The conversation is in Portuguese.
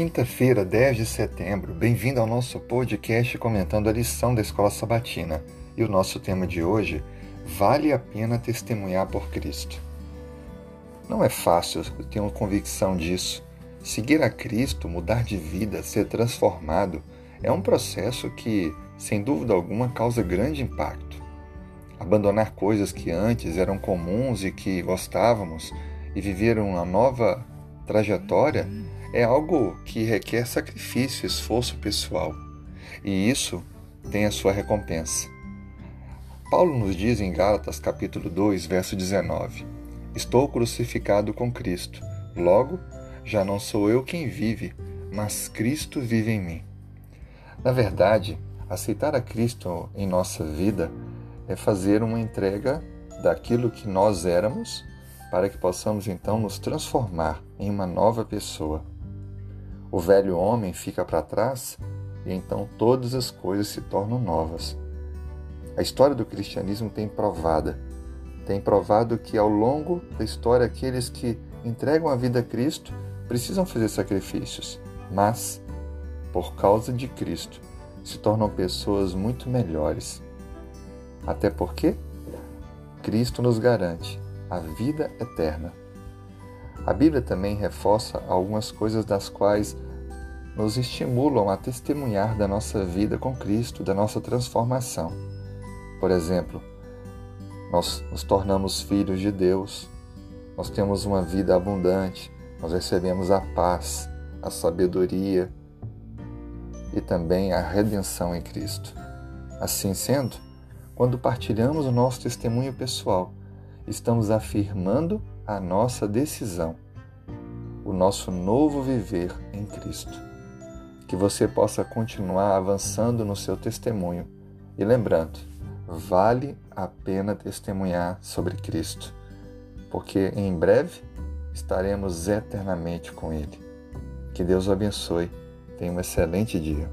quinta-feira, 10 de setembro. Bem-vindo ao nosso podcast comentando a lição da Escola Sabatina. E o nosso tema de hoje: Vale a pena testemunhar por Cristo. Não é fácil, eu tenho convicção disso. Seguir a Cristo, mudar de vida, ser transformado, é um processo que, sem dúvida alguma, causa grande impacto. Abandonar coisas que antes eram comuns e que gostávamos e viver uma nova trajetória é algo que requer sacrifício, esforço pessoal. E isso tem a sua recompensa. Paulo nos diz em Gálatas capítulo 2, verso 19: Estou crucificado com Cristo. Logo, já não sou eu quem vive, mas Cristo vive em mim. Na verdade, aceitar a Cristo em nossa vida é fazer uma entrega daquilo que nós éramos para que possamos então nos transformar em uma nova pessoa. O velho homem fica para trás e então todas as coisas se tornam novas. A história do cristianismo tem provada, tem provado que ao longo da história aqueles que entregam a vida a Cristo precisam fazer sacrifícios, mas por causa de Cristo se tornam pessoas muito melhores. Até porque Cristo nos garante a vida eterna. A Bíblia também reforça algumas coisas das quais nos estimulam a testemunhar da nossa vida com Cristo, da nossa transformação. Por exemplo, nós nos tornamos filhos de Deus, nós temos uma vida abundante, nós recebemos a paz, a sabedoria e também a redenção em Cristo. Assim sendo, quando partilhamos o nosso testemunho pessoal, estamos afirmando a nossa decisão, o nosso novo viver em Cristo. Que você possa continuar avançando no seu testemunho e lembrando, vale a pena testemunhar sobre Cristo, porque em breve estaremos eternamente com Ele. Que Deus o abençoe. Tenha um excelente dia.